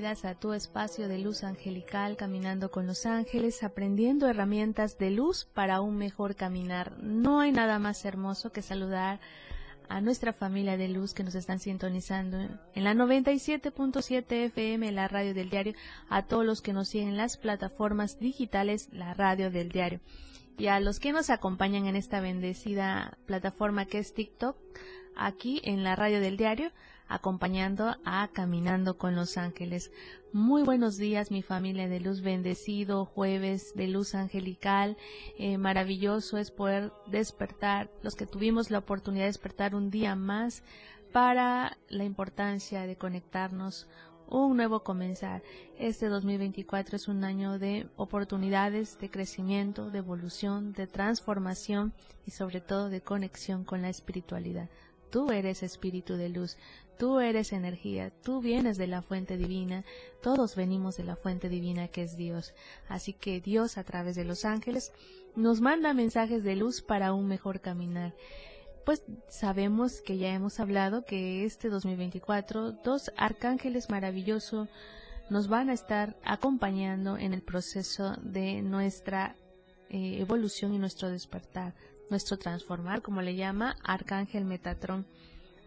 A tu espacio de luz angelical, caminando con los ángeles, aprendiendo herramientas de luz para un mejor caminar. No hay nada más hermoso que saludar a nuestra familia de luz que nos están sintonizando en la 97.7 FM, la radio del diario, a todos los que nos siguen en las plataformas digitales, la radio del diario, y a los que nos acompañan en esta bendecida plataforma que es TikTok, aquí en la radio del diario, acompañando a Caminando con los Ángeles. Muy buenos días, mi familia de luz bendecido, jueves de luz angelical. Eh, maravilloso es poder despertar, los que tuvimos la oportunidad de despertar un día más para la importancia de conectarnos un nuevo comenzar. Este 2024 es un año de oportunidades, de crecimiento, de evolución, de transformación y sobre todo de conexión con la espiritualidad. Tú eres espíritu de luz, tú eres energía, tú vienes de la fuente divina, todos venimos de la fuente divina que es Dios. Así que Dios a través de los ángeles nos manda mensajes de luz para un mejor caminar. Pues sabemos que ya hemos hablado que este 2024 dos arcángeles maravillosos nos van a estar acompañando en el proceso de nuestra eh, evolución y nuestro despertar, nuestro transformar, como le llama Arcángel Metatrón.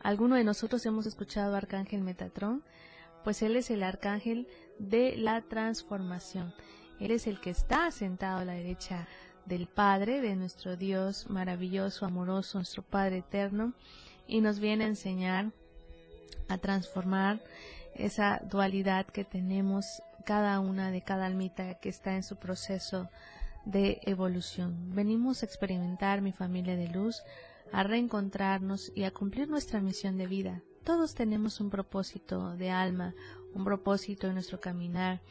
¿Alguno de nosotros hemos escuchado Arcángel Metatrón? Pues él es el arcángel de la transformación. Él es el que está sentado a la derecha del Padre, de nuestro Dios maravilloso, amoroso, nuestro Padre eterno, y nos viene a enseñar a transformar esa dualidad que tenemos cada una de cada almita que está en su proceso de evolución. Venimos a experimentar, mi familia de luz, a reencontrarnos y a cumplir nuestra misión de vida. Todos tenemos un propósito de alma, un propósito en nuestro caminar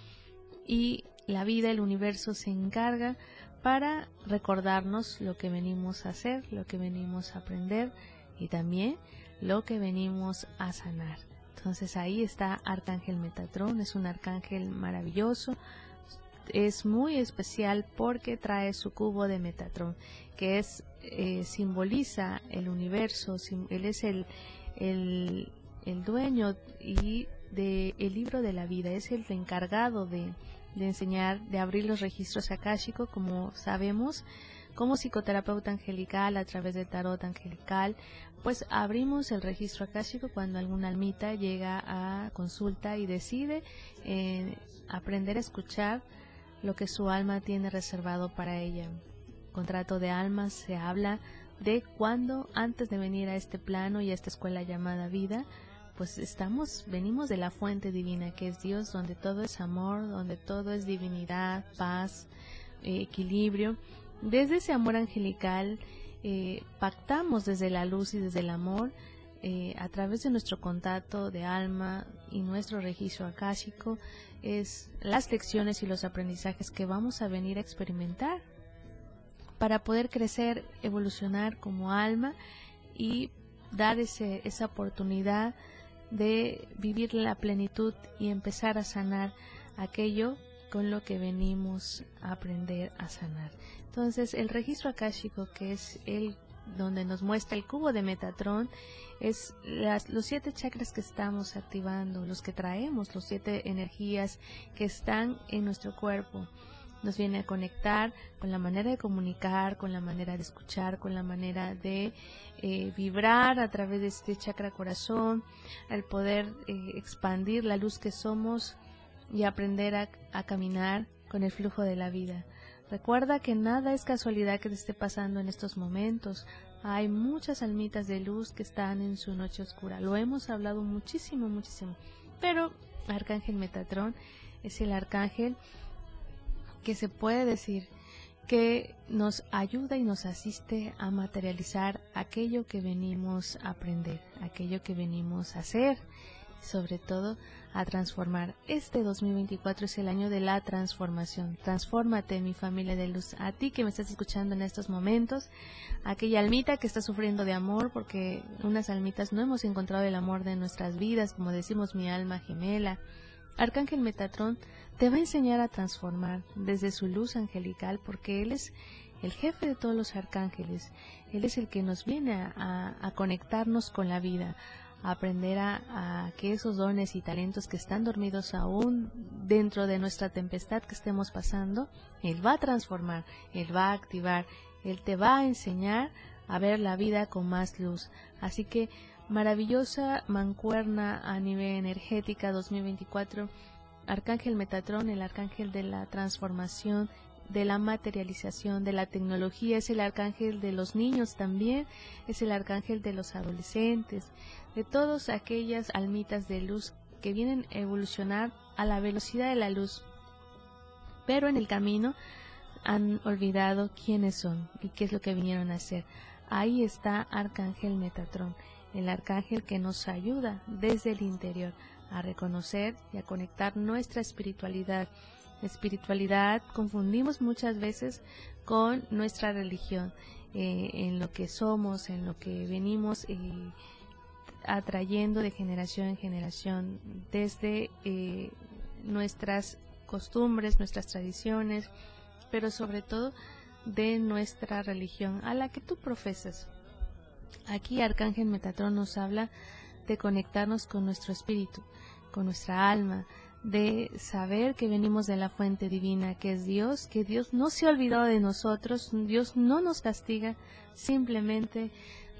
y la vida, el universo se encarga para recordarnos lo que venimos a hacer, lo que venimos a aprender y también lo que venimos a sanar. Entonces ahí está Arcángel Metatrón, es un arcángel maravilloso, es muy especial porque trae su cubo de Metatrón, que es eh, simboliza el universo, él es el, el, dueño y de el libro de la vida, es el encargado de, de enseñar, de abrir los registros akáshicos, como sabemos, como psicoterapeuta angelical a través de tarot angelical, pues abrimos el registro akáshico cuando alguna almita llega a consulta y decide eh, aprender a escuchar lo que su alma tiene reservado para ella. Contrato de almas se habla de cuando antes de venir a este plano y a esta escuela llamada vida, pues estamos, venimos de la fuente divina que es Dios, donde todo es amor, donde todo es divinidad, paz, eh, equilibrio. Desde ese amor angelical eh, pactamos desde la luz y desde el amor eh, a través de nuestro contacto de alma y nuestro registro akáshico es las lecciones y los aprendizajes que vamos a venir a experimentar para poder crecer, evolucionar como alma y dar ese, esa oportunidad de vivir la plenitud y empezar a sanar aquello con lo que venimos a aprender a sanar. Entonces, el registro akáshico, que es el donde nos muestra el cubo de Metatron, es las, los siete chakras que estamos activando, los que traemos, los siete energías que están en nuestro cuerpo. Nos viene a conectar con la manera de comunicar, con la manera de escuchar, con la manera de eh, vibrar a través de este chakra corazón, al poder eh, expandir la luz que somos y aprender a, a caminar con el flujo de la vida. Recuerda que nada es casualidad que te esté pasando en estos momentos. Hay muchas almitas de luz que están en su noche oscura. Lo hemos hablado muchísimo, muchísimo. Pero Arcángel Metatrón es el arcángel que se puede decir que nos ayuda y nos asiste a materializar aquello que venimos a aprender, aquello que venimos a hacer, sobre todo a transformar. Este 2024 es el año de la transformación. Transfórmate, mi familia de luz. A ti que me estás escuchando en estos momentos, aquella almita que está sufriendo de amor, porque unas almitas no hemos encontrado el amor de nuestras vidas, como decimos mi alma gemela. Arcángel Metatrón te va a enseñar a transformar desde su luz angelical, porque él es el jefe de todos los arcángeles. Él es el que nos viene a, a conectarnos con la vida, aprender a, que esos dones y talentos que están dormidos aún dentro de nuestra tempestad que estemos pasando, Él va a transformar, Él va a activar, Él te va a enseñar a ver la vida con más luz. Así que maravillosa mancuerna a nivel energética 2024. Arcángel Metatrón, el arcángel de la transformación, de la materialización, de la tecnología, es el arcángel de los niños también, es el arcángel de los adolescentes, de todas aquellas almitas de luz que vienen a evolucionar a la velocidad de la luz. Pero en el camino han olvidado quiénes son y qué es lo que vinieron a hacer. Ahí está Arcángel Metatrón, el arcángel que nos ayuda desde el interior a reconocer y a conectar nuestra espiritualidad. Espiritualidad confundimos muchas veces con nuestra religión, eh, en lo que somos, en lo que venimos. Eh, atrayendo de generación en generación desde eh, nuestras costumbres, nuestras tradiciones, pero sobre todo de nuestra religión a la que tú profesas. Aquí Arcángel Metatrón nos habla de conectarnos con nuestro espíritu, con nuestra alma, de saber que venimos de la fuente divina, que es Dios, que Dios no se ha olvidado de nosotros, Dios no nos castiga, simplemente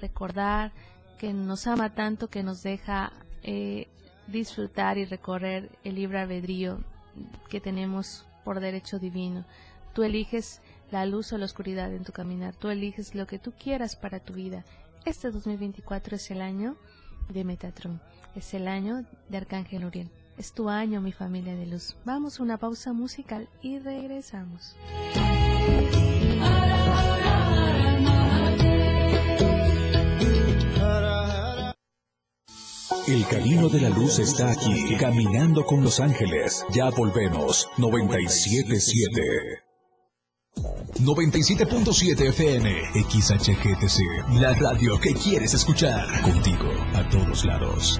recordar que nos ama tanto que nos deja eh, disfrutar y recorrer el libre albedrío que tenemos por derecho divino. Tú eliges la luz o la oscuridad en tu caminar, tú eliges lo que tú quieras para tu vida. Este 2024 es el año de Metatron, es el año de Arcángel Uriel. Es tu año, mi familia de luz. Vamos a una pausa musical y regresamos. El camino de la luz está aquí, caminando con los ángeles. Ya volvemos. 977. 97.7 FM, XHGTC, la radio que quieres escuchar. Contigo, a todos lados.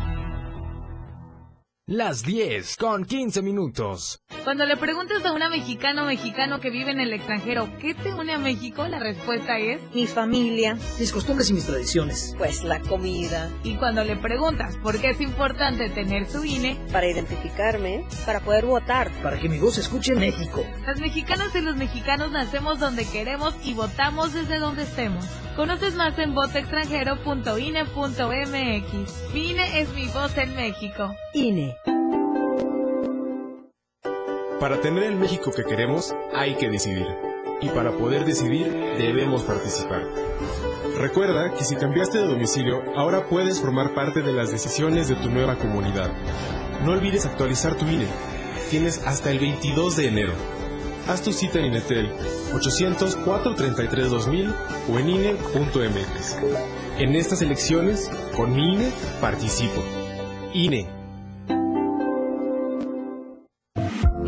Las 10 con 15 minutos. Cuando le preguntas a una mexicana o mexicano que vive en el extranjero, ¿qué te une a México? La respuesta es mi familia, mis costumbres y mis tradiciones. Pues la comida. Y cuando le preguntas por qué es importante tener su INE, para identificarme, para poder votar, para que mi voz escuche en México. Las mexicanas y los mexicanos nacemos donde queremos y votamos desde donde estemos. Conoces más en votoextranjero.ine.mx. INE es mi voz en México. INE. Para tener el México que queremos, hay que decidir. Y para poder decidir, debemos participar. Recuerda que si cambiaste de domicilio, ahora puedes formar parte de las decisiones de tu nueva comunidad. No olvides actualizar tu INE. Tienes hasta el 22 de enero. Haz tu cita en Inetel 800-433-2000 o en INE.mx. En estas elecciones, con mi INE, participo. INE.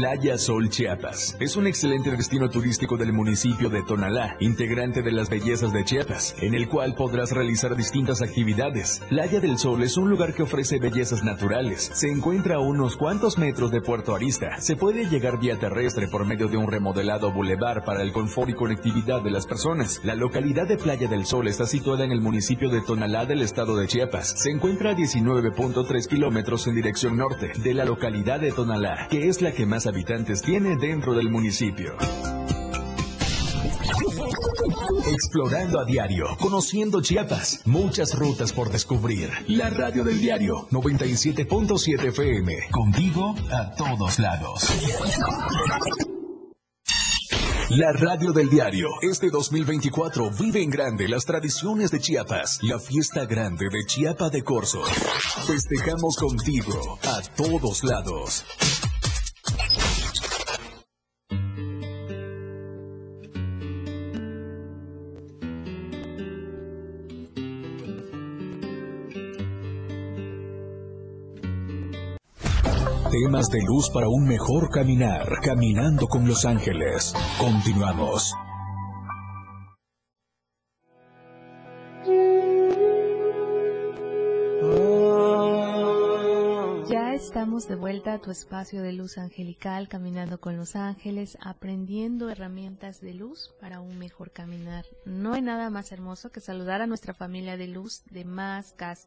Playa Sol Chiapas. Es un excelente destino turístico del municipio de Tonalá, integrante de las bellezas de Chiapas, en el cual podrás realizar distintas actividades. Playa del Sol es un lugar que ofrece bellezas naturales. Se encuentra a unos cuantos metros de Puerto Arista. Se puede llegar vía terrestre por medio de un remodelado bulevar para el confort y conectividad de las personas. La localidad de Playa del Sol está situada en el municipio de Tonalá del estado de Chiapas. Se encuentra a 19.3 kilómetros en dirección norte de la localidad de Tonalá, que es la que más habitantes tiene dentro del municipio. Explorando a diario, conociendo Chiapas, muchas rutas por descubrir. La radio del diario 97.7 FM, contigo a todos lados. La radio del diario. Este 2024 vive en grande las tradiciones de Chiapas, la fiesta grande de Chiapa de Corzo. Festejamos contigo a todos lados. De luz para un mejor caminar, caminando con los ángeles. Continuamos. Ya estamos de vuelta a tu espacio de luz angelical, caminando con los ángeles, aprendiendo herramientas de luz para un mejor caminar. No hay nada más hermoso que saludar a nuestra familia de luz de más gas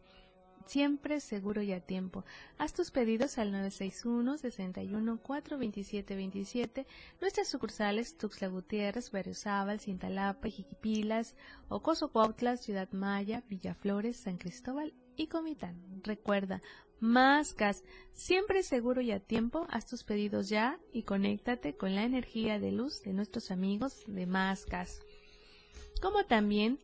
siempre seguro y a tiempo. Haz tus pedidos al 961 61 427 27. Nuestras sucursales Tuxtla Gutiérrez, Berriozábal, Cintalapa, Jiquipilas, Ocoso Cuautla, Ciudad Maya, Villaflores, San Cristóbal y Comitán. Recuerda, más gas, siempre seguro y a tiempo. Haz tus pedidos ya y conéctate con la energía de luz de nuestros amigos de Más Gas. Como también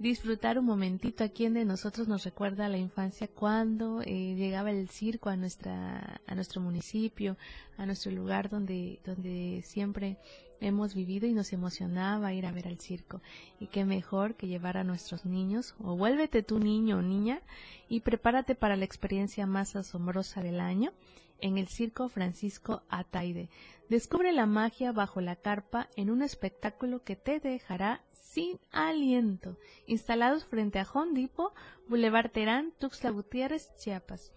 disfrutar un momentito a quien de nosotros nos recuerda la infancia cuando eh, llegaba el circo a nuestra a nuestro municipio a nuestro lugar donde donde siempre hemos vivido y nos emocionaba ir a ver al circo. Y qué mejor que llevar a nuestros niños o vuélvete tu niño o niña y prepárate para la experiencia más asombrosa del año en el Circo Francisco Ataide. Descubre la magia bajo la carpa en un espectáculo que te dejará sin aliento, instalados frente a Hondipo, Boulevard Terán, Tuxtla Gutiérrez, Chiapas.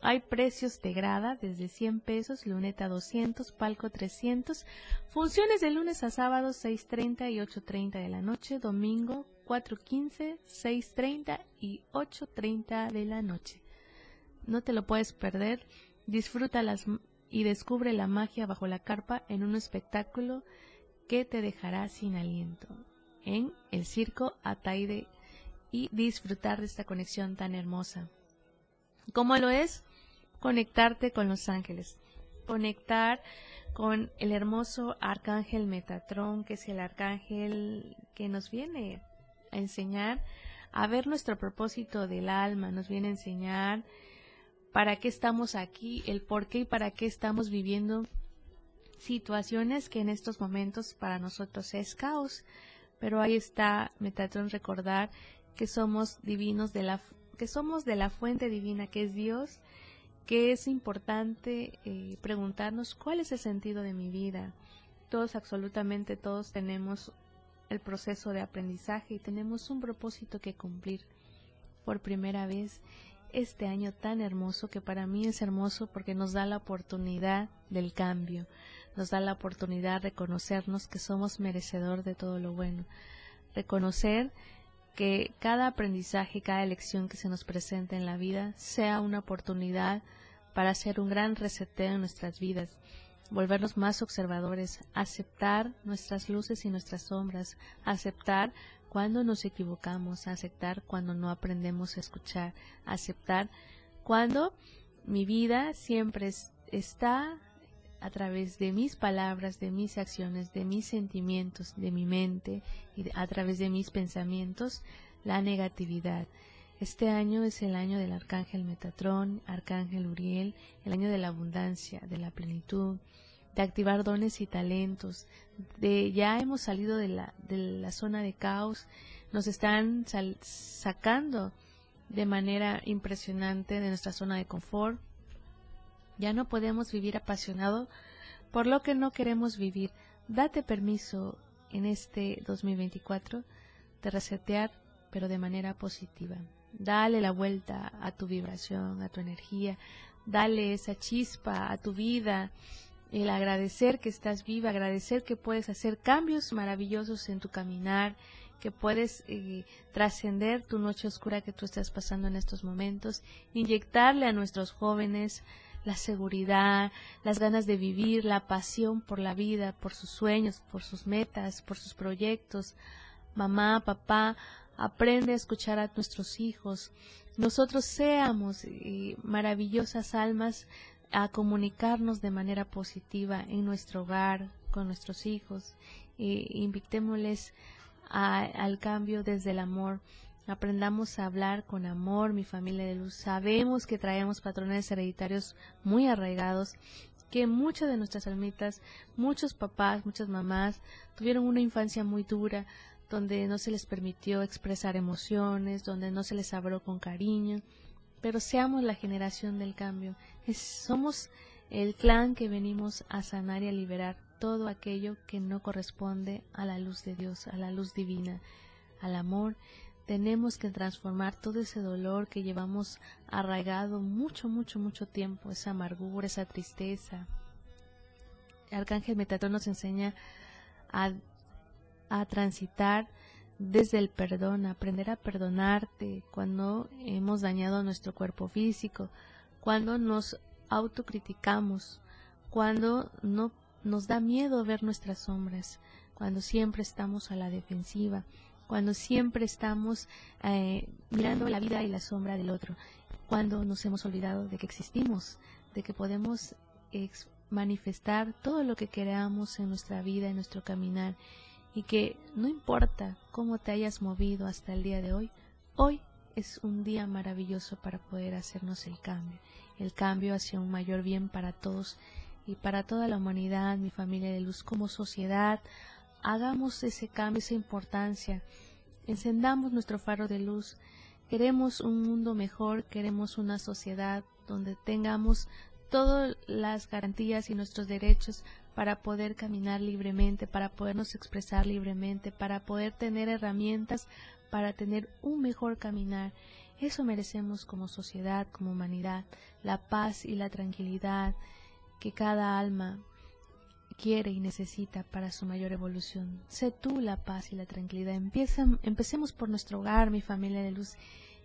Hay precios de grada desde 100 pesos, luneta 200, palco 300, funciones de lunes a sábado 6.30 y 8.30 de la noche, domingo 4.15, 6.30 y 8.30 de la noche. No te lo puedes perder, disfruta las y descubre la magia bajo la carpa en un espectáculo que te dejará sin aliento en el circo Ataide y disfrutar de esta conexión tan hermosa. ¿Cómo lo es? Conectarte con los ángeles, conectar con el hermoso arcángel Metatrón, que es el arcángel que nos viene a enseñar a ver nuestro propósito del alma, nos viene a enseñar para qué estamos aquí, el por qué y para qué estamos viviendo situaciones que en estos momentos para nosotros es caos, pero ahí está Metatron recordar que somos divinos de la que somos de la fuente divina que es Dios, que es importante eh, preguntarnos cuál es el sentido de mi vida. Todos, absolutamente todos tenemos el proceso de aprendizaje y tenemos un propósito que cumplir. Por primera vez este año tan hermoso que para mí es hermoso porque nos da la oportunidad del cambio, nos da la oportunidad de reconocernos que somos merecedor de todo lo bueno, reconocer que cada aprendizaje, cada elección que se nos presenta en la vida sea una oportunidad para hacer un gran reseteo en nuestras vidas, volvernos más observadores, aceptar nuestras luces y nuestras sombras, aceptar cuando nos equivocamos, aceptar cuando no aprendemos a escuchar, aceptar cuando mi vida siempre está a través de mis palabras, de mis acciones, de mis sentimientos, de mi mente y a través de mis pensamientos, la negatividad. Este año es el año del Arcángel Metatrón, Arcángel Uriel, el año de la abundancia, de la plenitud, de activar dones y talentos, de ya hemos salido de la, de la zona de caos, nos están sacando de manera impresionante de nuestra zona de confort, ya no podemos vivir apasionado por lo que no queremos vivir. Date permiso en este 2024 de resetear, pero de manera positiva. Dale la vuelta a tu vibración, a tu energía, dale esa chispa a tu vida, el agradecer que estás viva, agradecer que puedes hacer cambios maravillosos en tu caminar, que puedes eh, trascender tu noche oscura que tú estás pasando en estos momentos, inyectarle a nuestros jóvenes la seguridad, las ganas de vivir, la pasión por la vida, por sus sueños, por sus metas, por sus proyectos. Mamá, papá, aprende a escuchar a nuestros hijos. Nosotros seamos eh, maravillosas almas a comunicarnos de manera positiva en nuestro hogar, con nuestros hijos. e invitémosles al cambio desde el amor. Aprendamos a hablar con amor, mi familia de luz. Sabemos que traemos patrones hereditarios muy arraigados, que muchas de nuestras almitas, muchos papás, muchas mamás tuvieron una infancia muy dura, donde no se les permitió expresar emociones, donde no se les habló con cariño, pero seamos la generación del cambio. Somos el clan que venimos a sanar y a liberar todo aquello que no corresponde a la luz de Dios, a la luz divina, al amor. Tenemos que transformar todo ese dolor que llevamos arraigado mucho, mucho, mucho tiempo, esa amargura, esa tristeza. Arcángel Metatron nos enseña a, a transitar desde el perdón, aprender a perdonarte cuando hemos dañado nuestro cuerpo físico, cuando nos autocriticamos, cuando no nos da miedo ver nuestras sombras, cuando siempre estamos a la defensiva, cuando siempre estamos eh, mirando la vida y la sombra del otro, cuando nos hemos olvidado de que existimos, de que podemos manifestar todo lo que queramos en nuestra vida, en nuestro caminar, y que no importa cómo te hayas movido hasta el día de hoy, hoy es un día maravilloso para poder hacernos el cambio, el cambio hacia un mayor bien para todos y para toda la humanidad, mi familia de luz como sociedad, hagamos ese cambio, esa importancia, encendamos nuestro faro de luz, queremos un mundo mejor, queremos una sociedad donde tengamos todas las garantías y nuestros derechos para poder caminar libremente, para podernos expresar libremente, para poder tener herramientas para tener un mejor caminar. Eso merecemos como sociedad, como humanidad, la paz y la tranquilidad, que cada alma quiere y necesita para su mayor evolución. Sé tú la paz y la tranquilidad. empecemos por nuestro hogar, mi familia de luz.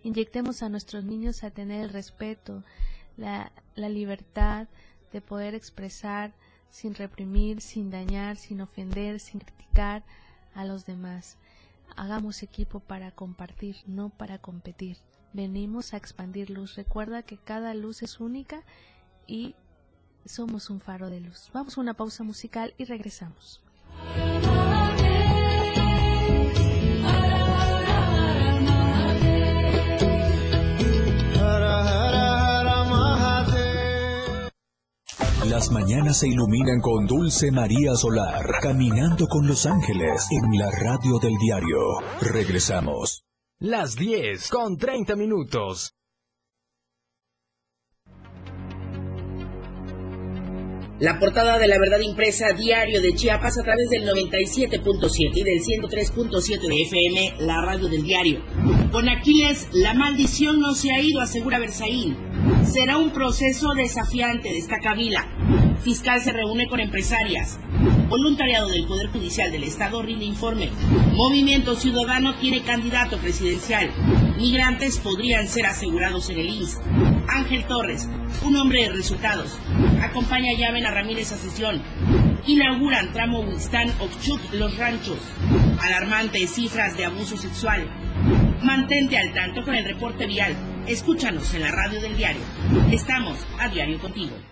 Inyectemos a nuestros niños a tener el respeto, la, la libertad de poder expresar sin reprimir, sin dañar, sin ofender, sin criticar a los demás. Hagamos equipo para compartir, no para competir. Venimos a expandir luz. Recuerda que cada luz es única y somos un faro de luz. Vamos a una pausa musical y regresamos. Las mañanas se iluminan con Dulce María Solar, caminando con los ángeles en la radio del diario. Regresamos. Las 10 con 30 minutos. La portada de la verdad impresa diario de Chiapas a través del 97.7 y del 103.7 de FM, la radio del diario. Con Aquiles, la maldición no se ha ido, asegura Berzaín. Será un proceso desafiante, destaca Vila. Fiscal se reúne con empresarias. Voluntariado del Poder Judicial del Estado rinde informe. Movimiento Ciudadano tiene candidato presidencial. Migrantes podrían ser asegurados en el INS. Ángel Torres, un hombre de resultados. Acompaña a Llaven a Ramírez a sesión. Inauguran tramo Wistán Okchuk Los Ranchos. Alarmantes cifras de abuso sexual. Mantente al tanto con el reporte vial. Escúchanos en la radio del diario. Estamos a diario contigo.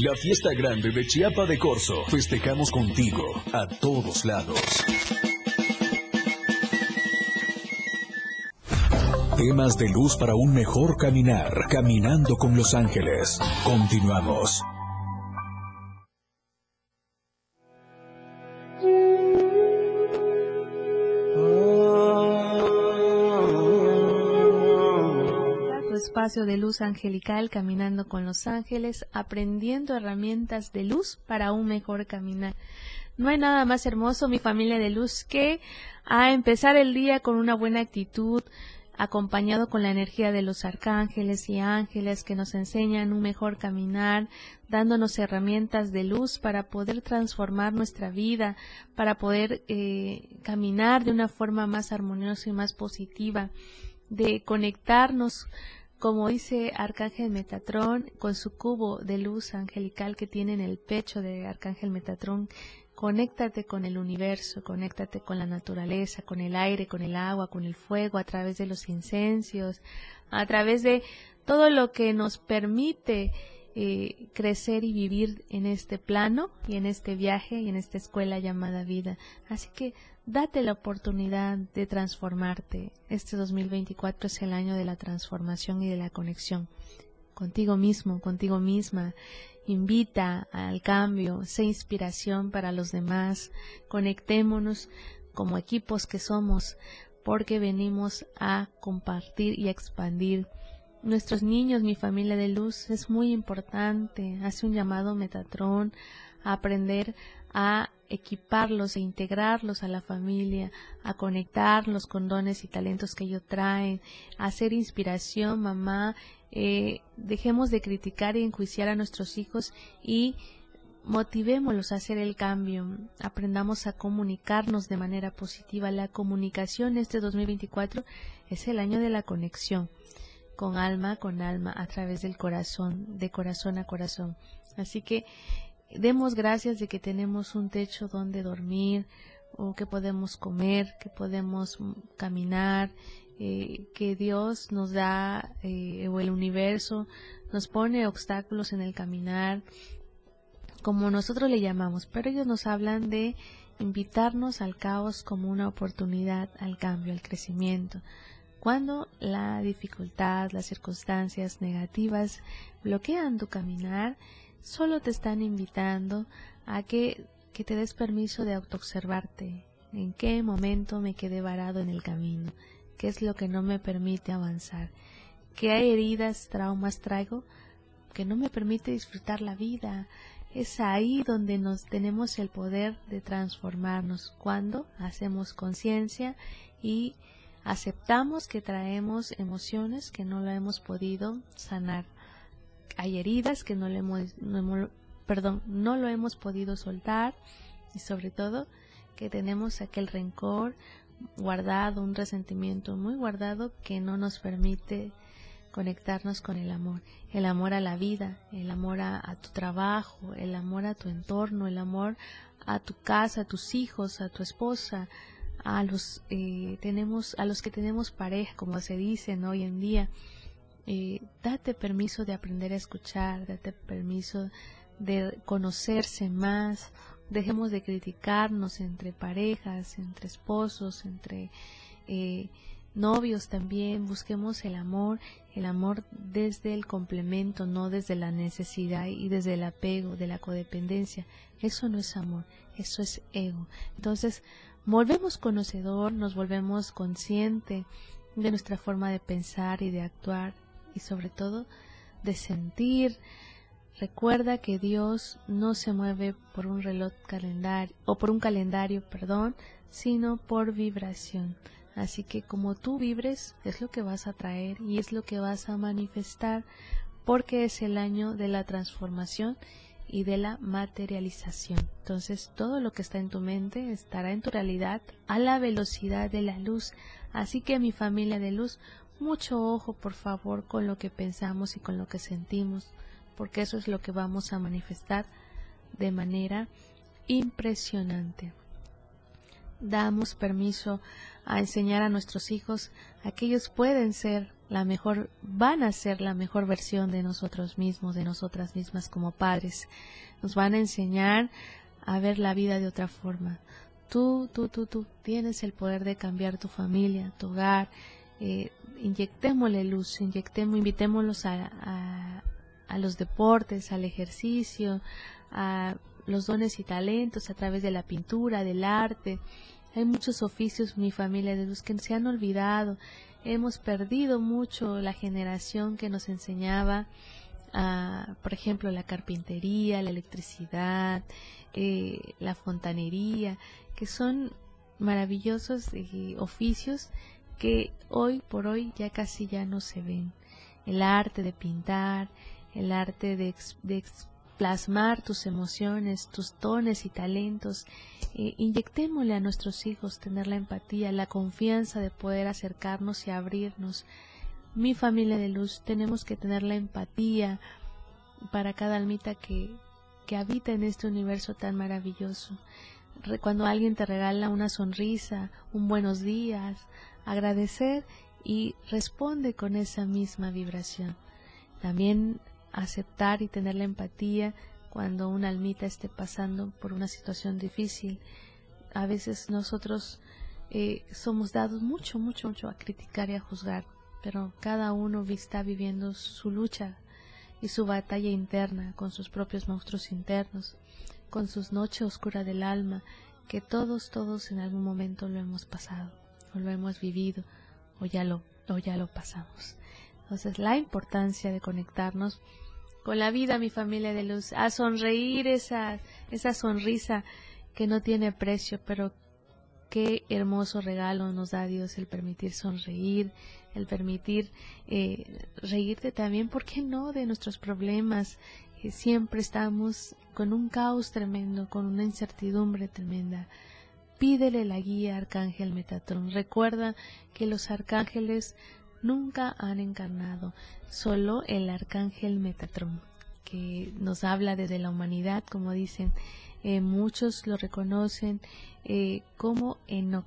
La fiesta grande de Chiapa de Corzo. Festejamos contigo a todos lados. Temas de luz para un mejor caminar. Caminando con los ángeles. Continuamos. Espacio de luz angelical caminando con los ángeles, aprendiendo herramientas de luz para un mejor caminar. No hay nada más hermoso, mi familia de luz, que a empezar el día con una buena actitud, acompañado con la energía de los arcángeles y ángeles que nos enseñan un mejor caminar, dándonos herramientas de luz para poder transformar nuestra vida, para poder eh, caminar de una forma más armoniosa y más positiva, de conectarnos como dice Arcángel Metatrón, con su cubo de luz angelical que tiene en el pecho de Arcángel Metatrón, conéctate con el universo, conéctate con la naturaleza, con el aire, con el agua, con el fuego, a través de los incensios, a través de todo lo que nos permite eh, crecer y vivir en este plano y en este viaje y en esta escuela llamada vida. Así que date la oportunidad de transformarte. Este 2024 es el año de la transformación y de la conexión contigo mismo, contigo misma. Invita al cambio, sé inspiración para los demás. Conectémonos como equipos que somos porque venimos a compartir y expandir nuestros niños, mi familia de luz, es muy importante. Hace un llamado Metatrón a aprender a equiparlos e integrarlos a la familia, a conectarlos con dones y talentos que ellos traen, a hacer inspiración, mamá. Eh, dejemos de criticar y enjuiciar a nuestros hijos y motivémoslos a hacer el cambio, aprendamos a comunicarnos de manera positiva. La comunicación este 2024 es el año de la conexión con alma con alma a través del corazón, de corazón a corazón. Así que demos gracias de que tenemos un techo donde dormir, o que podemos comer, que podemos caminar, eh, que Dios nos da, eh, o el universo nos pone obstáculos en el caminar, como nosotros le llamamos, pero ellos nos hablan de invitarnos al caos como una oportunidad al cambio, al crecimiento. Cuando la dificultad, las circunstancias negativas bloquean tu caminar, solo te están invitando a que, te des permiso de autoobservarte. ¿En qué momento me quedé varado en el camino? ¿Qué es lo que no me permite avanzar? ¿Qué heridas, traumas traigo que no me permite disfrutar la vida? Es ahí donde nos tenemos el poder de transformarnos cuando hacemos conciencia y aceptamos que traemos emociones que no lo hemos podido sanar. Hay heridas que no le hemos, no hemos, perdón, no lo hemos podido soltar y sobre todo que tenemos aquel rencor guardado, un resentimiento muy guardado que no nos permite conectarnos con el amor, el amor a la vida, el amor a, tu trabajo, el amor a tu entorno, el amor a tu casa, a tus hijos, a tu esposa, a los eh, tenemos a los que tenemos pareja, como se dicen hoy en día. Eh, date permiso de aprender a escuchar, date permiso de conocerse más, dejemos de criticarnos entre parejas, entre esposos, entre eh, novios también, busquemos el amor, el amor desde el complemento, no desde la necesidad y desde el apego, de la codependencia. Eso no es amor, eso es ego. Entonces, volvemos conocedor, nos volvemos consciente de nuestra forma de pensar y de actuar y sobre todo de sentir. Recuerda que Dios no se mueve por un reloj calendario o por un calendario, perdón, sino por vibración. Así que como tú vibres es lo que vas a traer y es lo que vas a manifestar porque es el año de la transformación y de la materialización. Entonces todo lo que está en tu mente estará en tu realidad a la velocidad de la luz. Así que mi familia de luz, mucho ojo por favor con lo que pensamos y con lo que sentimos, porque eso es lo que vamos a manifestar de manera impresionante damos permiso a enseñar a nuestros hijos a que ellos pueden ser la mejor, van a ser la mejor versión de nosotros mismos, de nosotras mismas como padres. Nos van a enseñar a ver la vida de otra forma. Tú, tú, tú, tú tienes el poder de cambiar tu familia, tu hogar. Eh, inyectémosle luz, inyectemos, invitémoslos a, a, los deportes, al ejercicio, a los dones y talentos a través de la pintura, del arte. Hay muchos oficios, mi familia, de los que se han olvidado. Hemos perdido mucho la generación que nos enseñaba, a, por ejemplo, la carpintería, la electricidad, eh, la fontanería, que son maravillosos eh, oficios que hoy por hoy ya casi ya no se ven. El arte de pintar, el arte de, de plasmar tus emociones, tus dones y talentos. Eh, inyectémosle a nuestros hijos tener la empatía, la confianza de poder acercarnos y abrirnos. Mi familia de luz, tenemos que tener la empatía para cada almita que, que habita en este universo tan maravilloso. Cuando alguien te regala una sonrisa, un buenos días, agradecer y responde con esa misma vibración. También aceptar y tener la empatía cuando una almita esté pasando por una situación difícil. A veces nosotros eh, somos dados mucho, mucho, mucho a criticar y a juzgar, pero cada uno está viviendo su lucha y su batalla interna con sus propios monstruos internos, con sus noches oscuras del alma, que todos, todos en algún momento lo hemos pasado, o lo hemos vivido, o ya lo, o ya lo pasamos. Entonces, la importancia de conectarnos con la vida, mi familia de luz, a sonreír esa, esa sonrisa que no tiene precio, pero qué hermoso regalo nos da Dios el permitir sonreír, el permitir eh, reírte también, ¿por qué no?, de nuestros problemas. que siempre estamos con un caos tremendo, con una incertidumbre tremenda. Pídele la guía, Arcángel Metatrón. Recuerda que los arcángeles nunca han encarnado, solo el arcángel Metatrón, que nos habla desde la humanidad, como dicen, eh, muchos lo reconocen eh, como Enoch.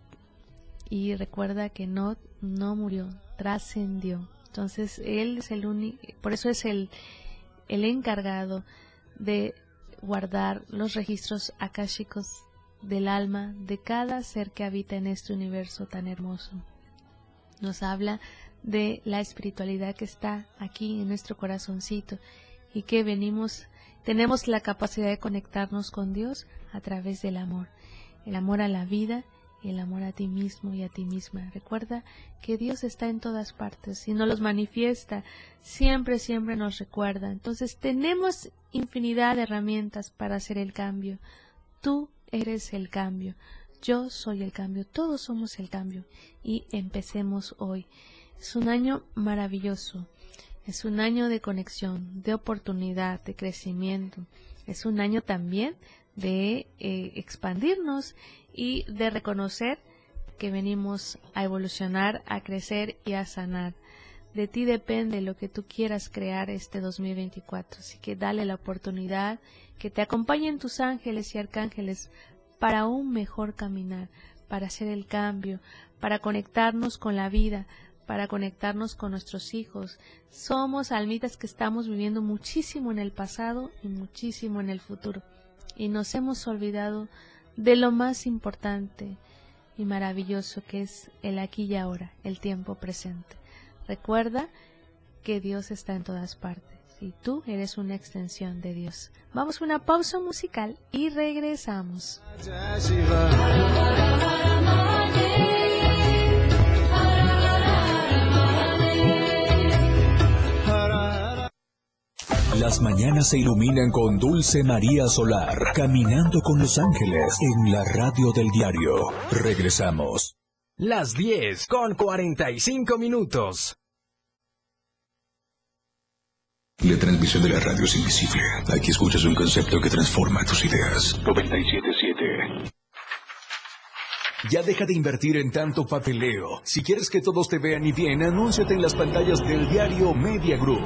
Y recuerda que no, no murió, trascendió. Entonces, él es el único, por eso es el, el encargado de guardar los registros akáshicos del alma de cada ser que habita en este universo tan hermoso. Nos habla de la espiritualidad que está aquí en nuestro corazoncito y que venimos, tenemos la capacidad de conectarnos con Dios a través del amor, el amor a la vida y el amor a ti mismo y a ti misma. Recuerda que Dios está en todas partes y nos los manifiesta, siempre, siempre nos recuerda. Entonces tenemos infinidad de herramientas para hacer el cambio. Tú eres el cambio. Yo soy el cambio, todos somos el cambio y empecemos hoy. Es un año maravilloso. Es un año de conexión, de oportunidad, de crecimiento. Es un año también de eh, expandirnos y de reconocer que venimos a evolucionar, a crecer y a sanar. De ti depende lo que tú quieras crear este 2024. Así que dale la oportunidad que te acompañen tus ángeles y arcángeles para un mejor caminar, para hacer el cambio, para conectarnos con la vida, para conectarnos con nuestros hijos. Somos almitas que estamos viviendo muchísimo en el pasado y muchísimo en el futuro. Y nos hemos olvidado de lo más importante y maravilloso que es el aquí y ahora, el tiempo presente. Recuerda que Dios está en todas partes y tú eres una extensión de Dios. Vamos a una pausa musical y regresamos. Las mañanas se iluminan con Dulce María Solar, caminando con los ángeles en la radio del diario. Regresamos. Las 10 con 45 minutos. La transmisión de la radio es invisible. Aquí escuchas un concepto que transforma tus ideas. 977. Ya deja de invertir en tanto papeleo. Si quieres que todos te vean y bien, anúnciate en las pantallas del diario Media Group.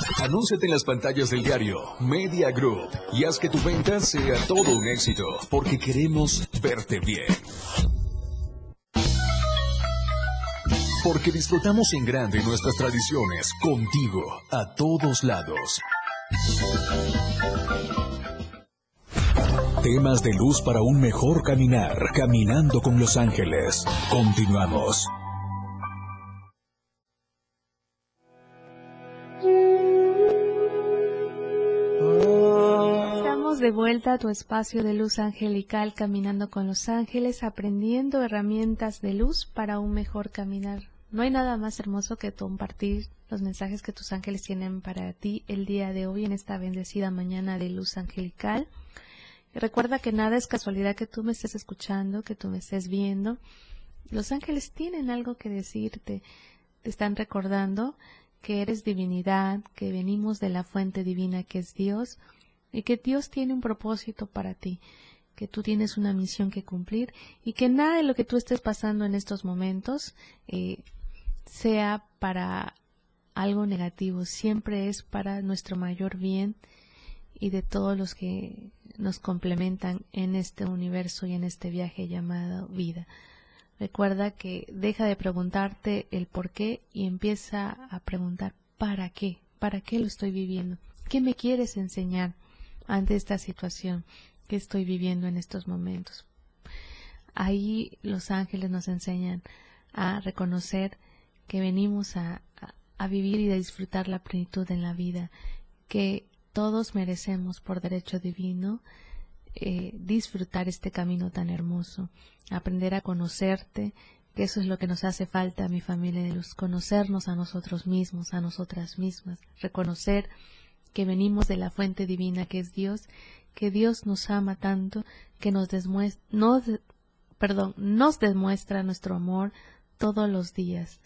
Anúnciate en las pantallas del diario Media Group y haz que tu venta sea todo un éxito, porque queremos verte bien. Porque disfrutamos en grande nuestras tradiciones, contigo, a todos lados. Temas de luz para un mejor caminar, caminando con los ángeles. Continuamos. De vuelta a tu espacio de luz angelical, caminando con los ángeles, aprendiendo herramientas de luz para un mejor caminar. No hay nada más hermoso que compartir los mensajes que tus ángeles tienen para ti el día de hoy en esta bendecida mañana de luz angelical. Recuerda que nada es casualidad que tú me estés escuchando, que tú me estés viendo. Los ángeles tienen algo que decirte. Te están recordando que eres divinidad, que venimos de la fuente divina que es Dios y que Dios tiene un propósito para ti, que tú tienes una misión que cumplir y que nada de lo que tú estés pasando en estos momentos eh, sea para algo negativo, siempre es para nuestro mayor bien y de todos los que nos complementan en este universo y en este viaje llamado vida. Recuerda que deja de preguntarte el por qué y empieza a preguntar ¿para qué? ¿Para qué lo estoy viviendo? ¿Qué me quieres enseñar ante esta situación que estoy viviendo en estos momentos? Ahí los ángeles nos enseñan a reconocer que venimos a, a, vivir y a disfrutar la plenitud en la vida, que todos merecemos por derecho divino eh, disfrutar este camino tan hermoso, aprender a conocerte, que eso es lo que nos hace falta a mi familia de luz, conocernos a nosotros mismos, a nosotras mismas, reconocer que venimos de la fuente divina que es Dios, que Dios nos ama tanto, que nos, desmuestra, nos, perdón, nos demuestra nuestro amor todos los días,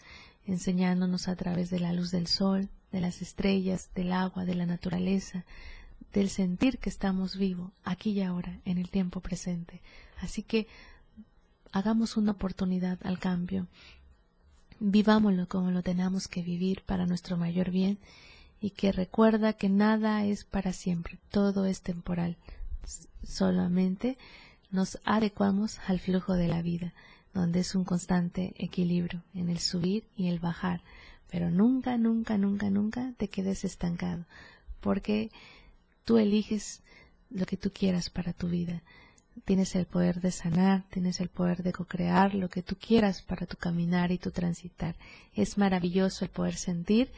enseñándonos a través de la luz del sol, de las estrellas, del agua, de la naturaleza, del sentir que estamos vivos aquí y ahora, en el tiempo presente. Así que hagamos una oportunidad al cambio, vivámoslo como lo tenemos que vivir para nuestro mayor bien y que recuerda que nada es para siempre, todo es temporal. Solamente nos adecuamos al flujo de la vida, donde es un constante equilibrio en el subir y el bajar, pero nunca, nunca, nunca, nunca te quedes estancado, porque tú eliges lo que tú quieras para tu vida. Tienes el poder de sanar, tienes el poder de co-crear lo que tú quieras para tu caminar y tu transitar. Es maravilloso el poder sentir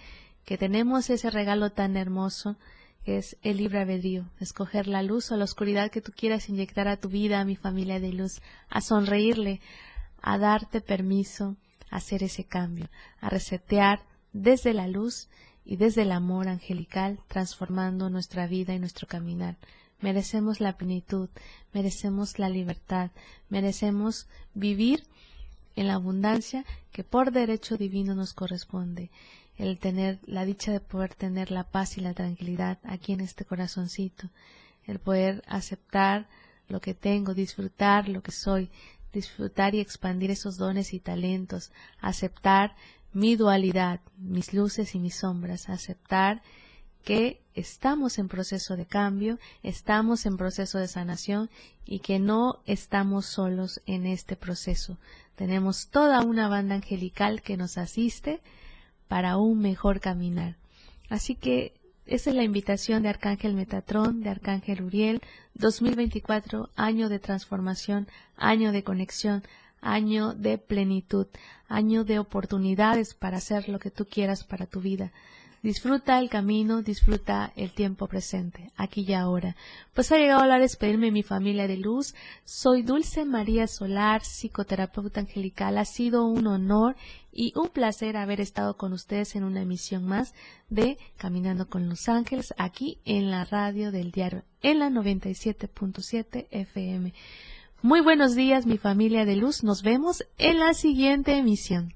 que tenemos ese regalo tan hermoso que es el libre albedrío, escoger la luz o la oscuridad que tú quieras inyectar a tu vida, a mi familia de luz, a sonreírle, a darte permiso a hacer ese cambio, a resetear desde la luz y desde el amor angelical transformando nuestra vida y nuestro caminar. Merecemos la plenitud, merecemos la libertad, merecemos vivir en la abundancia que por derecho divino nos corresponde. El tener la dicha de poder tener la paz y la tranquilidad aquí en este corazoncito. El poder aceptar lo que tengo, disfrutar lo que soy, disfrutar y expandir esos dones y talentos, aceptar mi dualidad, mis luces y mis sombras, aceptar que estamos en proceso de cambio, estamos en proceso de sanación y que no estamos solos en este proceso. Tenemos toda una banda angelical que nos asiste para un mejor caminar. Así que esa es la invitación de Arcángel Metatrón, de Arcángel Uriel, 2024, año de transformación, año de conexión, año de plenitud, año de oportunidades para hacer lo que tú quieras para tu vida. Disfruta el camino, disfruta el tiempo presente, aquí y ahora. Pues ha llegado la hora de despedirme mi familia de luz. Soy Dulce María Solar, psicoterapeuta angelical. Ha sido un honor y un placer haber estado con ustedes en una emisión más de Caminando con los Ángeles, aquí en la radio del diario, en la 97.7 FM. Muy buenos días, mi familia de luz. Nos vemos en la siguiente emisión.